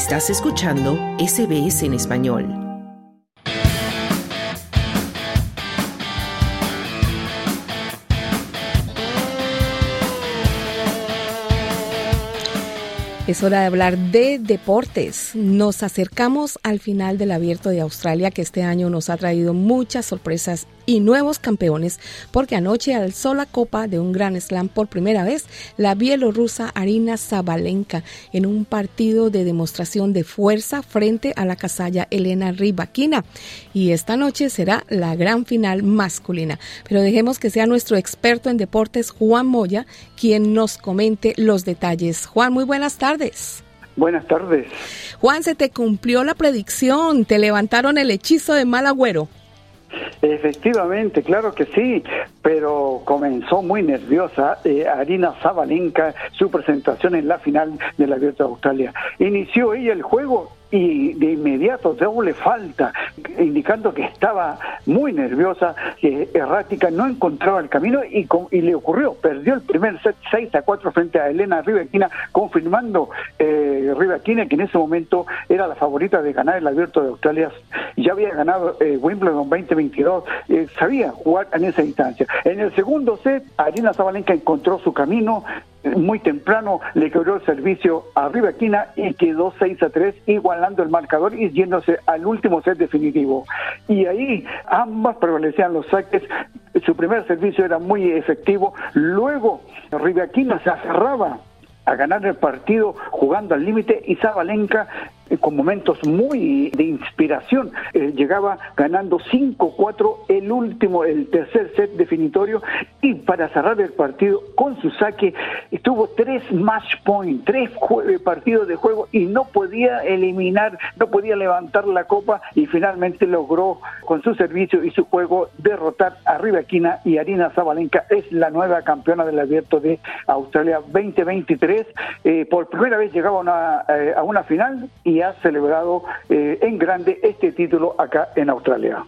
Estás escuchando SBS en español. Es hora de hablar de deportes. Nos acercamos al final del Abierto de Australia que este año nos ha traído muchas sorpresas y nuevos campeones porque anoche alzó la copa de un gran slam por primera vez la bielorrusa Arina Zabalenka en un partido de demostración de fuerza frente a la casalla Elena Rybakina y esta noche será la gran final masculina. Pero dejemos que sea nuestro experto en deportes Juan Moya quien nos comente los detalles. Juan, muy buenas tardes. Buenas tardes. Juan, se te cumplió la predicción, te levantaron el hechizo de mal agüero. Efectivamente, claro que sí, pero comenzó muy nerviosa eh, Arina Zabalenka su presentación en la final de la Abierto de Australia. Inició ella el juego y de inmediato doble falta, indicando que estaba muy nerviosa, errática, no encontraba el camino y, y, le ocurrió, perdió el primer set 6 a 4 frente a Elena Rivaquina, confirmando eh, Rivaquina que en ese momento era la favorita de ganar el Abierto de Australia, ya había ganado eh, Wimbledon 2022, eh, sabía jugar en esa instancia. En el segundo set, Arina Zabalenka encontró su camino, muy temprano le quebró el servicio a Rivaquina y quedó 6 a 3, igualando el marcador y yéndose al último set definitivo. Y ahí ambas prevalecían los saques. Su primer servicio era muy efectivo. Luego Rivaquina se aferraba a ganar el partido jugando al límite y Zabalenka con momentos muy de inspiración. Eh, llegaba ganando 5-4 el último, el tercer set definitorio y para cerrar el partido con su saque tuvo tres match points, tres eh, partidos de juego y no podía eliminar, no podía levantar la copa y finalmente logró con su servicio y su juego derrotar a Rivaquina y Arina Zabalenka es la nueva campeona del abierto de Australia 2023. por primera vez llegaba una, a una final y ha celebrado eh, en grande este título acá en Australia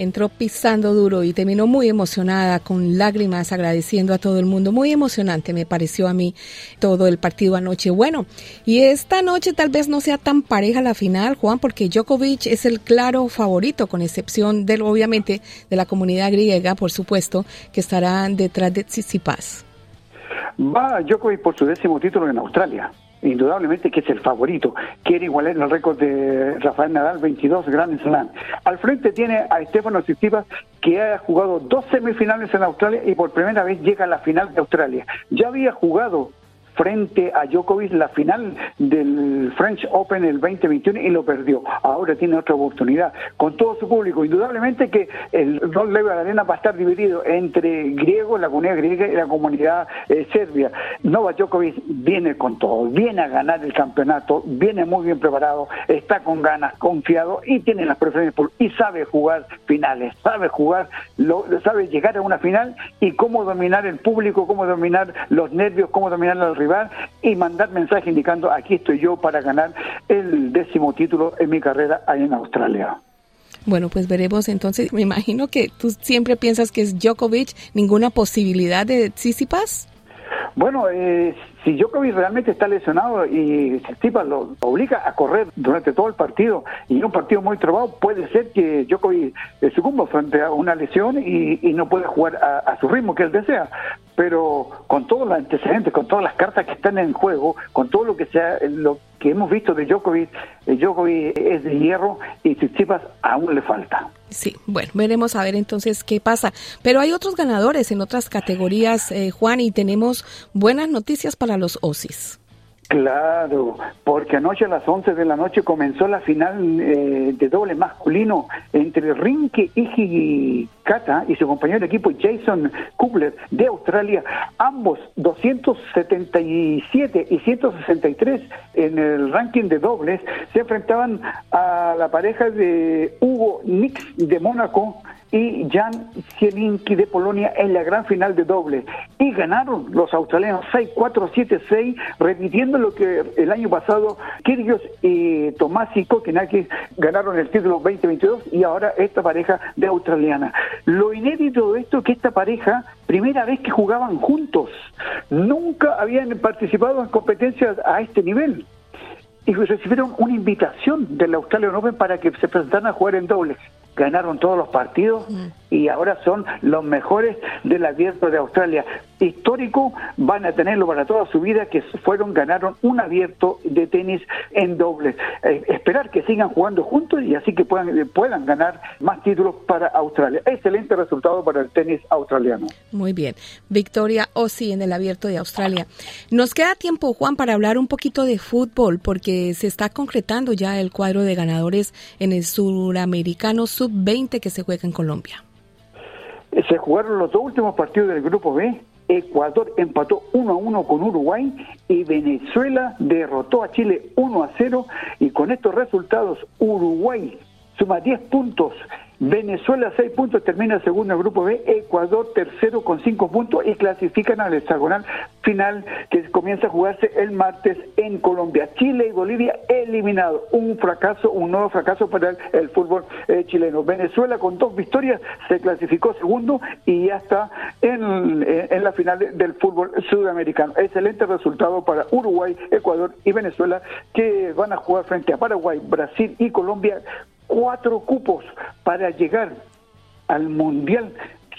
entró pisando duro y terminó muy emocionada, con lágrimas, agradeciendo a todo el mundo. Muy emocionante me pareció a mí todo el partido anoche. Bueno, y esta noche tal vez no sea tan pareja la final, Juan, porque Djokovic es el claro favorito, con excepción del, obviamente, de la comunidad griega, por supuesto, que estarán detrás de Tsitsipas. Va Djokovic por su décimo título en Australia indudablemente que es el favorito. Quiere igualar el récord de Rafael Nadal, 22 Grand Slam. Al frente tiene a Estefano Tsitsipas, que ha jugado dos semifinales en Australia y por primera vez llega a la final de Australia. Ya había jugado frente a Djokovic la final del French Open el 2021 y lo perdió. Ahora tiene otra oportunidad con todo su público. Indudablemente que el Rol Level Arena va a estar dividido entre griegos, la comunidad griega y la comunidad eh, serbia. Novak Djokovic viene con todo, viene a ganar el campeonato, viene muy bien preparado, está con ganas, confiado y tiene las preferencias y sabe jugar finales, sabe jugar, sabe llegar a una final y cómo dominar el público, cómo dominar los nervios, cómo dominar al rival y mandar mensaje indicando aquí estoy yo para ganar el décimo título en mi carrera ahí en Australia. Bueno, pues veremos entonces. Me imagino que tú siempre piensas que es Djokovic, ninguna posibilidad de Tsitsipas. Bueno, eh, si Djokovic realmente está lesionado y Tsitsipas lo obliga a correr durante todo el partido y un partido muy trabado, puede ser que Djokovic sucumba frente a una lesión y, no pueda jugar a, su ritmo que él desea. Pero con todos los antecedentes, con todas las cartas que están en juego, con todo lo que sea, lo que hemos visto de Djokovic, eh, Djokovic es de hierro y Tsitsipas aún le falta. Sí, bueno, veremos a ver entonces qué pasa. Pero hay otros ganadores en otras categorías, eh, Juan, y tenemos buenas noticias para los OSIS. Claro, porque anoche a las 11 de la noche comenzó la final eh, de doble masculino entre Rinke Ijikata y su compañero de equipo Jason Kubler de Australia, ambos 277 y 163 en el ranking de dobles, se enfrentaban a la pareja de Hugo Nix de Mónaco y Jan Zielinski de Polonia en la gran final de doble. Y ganaron los australianos 6-4-7-6, repitiendo lo que el año pasado Kyrgios y Tomasi Kokenakis ganaron el título 2022 y ahora esta pareja de australiana. Lo inédito de esto es que esta pareja, primera vez que jugaban juntos, nunca habían participado en competencias a este nivel y recibieron una invitación del Australian Open para que se presentaran a jugar en dobles ganaron todos los partidos y ahora son los mejores del abierto de Australia. Histórico, van a tenerlo para toda su vida, que fueron, ganaron un abierto de tenis en dobles. Eh, esperar que sigan jugando juntos y así que puedan, puedan ganar más títulos para Australia. Excelente resultado para el tenis australiano. Muy bien. Victoria Ossi en el abierto de Australia. Nos queda tiempo, Juan, para hablar un poquito de fútbol, porque se está concretando ya el cuadro de ganadores en el suramericano sub-20 que se juega en Colombia. Se jugaron los dos últimos partidos del grupo B. Ecuador empató 1 a 1 con Uruguay y Venezuela derrotó a Chile 1 a 0 y con estos resultados Uruguay suma 10 puntos Venezuela 6 puntos, termina segundo el grupo B, Ecuador tercero con 5 puntos y clasifican al hexagonal final que comienza a jugarse el martes en Colombia. Chile y Bolivia eliminados, un fracaso, un nuevo fracaso para el, fútbol eh, chileno. Venezuela con dos victorias se clasificó segundo y ya está en, en la final del fútbol sudamericano. Excelente resultado para Uruguay, Ecuador y Venezuela que van a jugar frente a Paraguay, Brasil y Colombia cuatro cupos para llegar al Mundial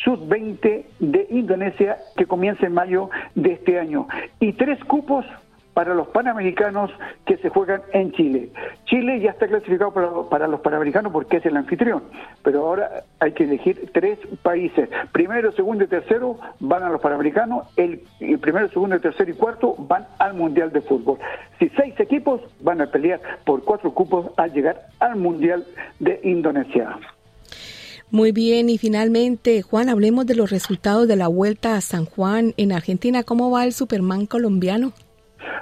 Sub-20 de Indonesia que comienza en mayo de este año. Y tres cupos para los panamericanos que se juegan en Chile. Chile ya está clasificado para, los panamericanos porque es el anfitrión, pero ahora hay que elegir tres países. Primero, segundo y tercero van a los panamericanos, el, el primero, segundo, tercero y cuarto van al Mundial de Fútbol. Si seis equipos van a pelear por cuatro cupos al llegar al Mundial de Indonesia. Muy bien, y finalmente, Juan, hablemos de los resultados de la Vuelta a San Juan en Argentina. ¿Cómo va el Superman colombiano?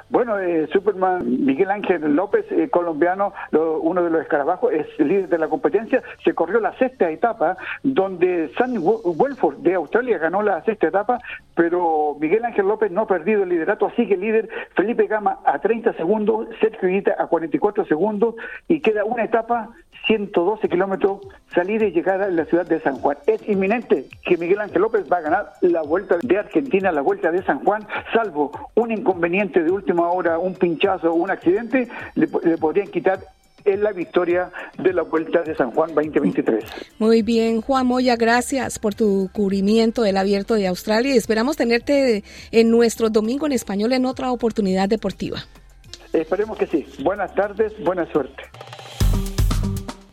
Bueno, eh, Superman Miguel Ángel López, eh, colombiano, uno de los escarabajos, es líder de la competencia. Se corrió la sexta etapa, donde Sam Welford de Australia ganó la sexta etapa, pero Miguel Ángel López no ha perdido el liderato, sigue líder Felipe Gama a 30 segundos, Sergio Guita a 44 segundos y queda una etapa 112 kilómetros salida y llegada en la ciudad de San Juan. Es inminente que Miguel Ángel López va a ganar la vuelta de Argentina, la vuelta de San Juan, salvo un inconveniente de última hora, un pinchazo un accidente, le, podrían quitar en la victoria de la Vuelta de San Juan 2023. Muy bien, Juan Moya, gracias por tu cubrimiento del Abierto de Australia y esperamos tenerte en nuestro Domingo en Español en otra oportunidad deportiva. Esperemos que sí. Buenas tardes, buena suerte.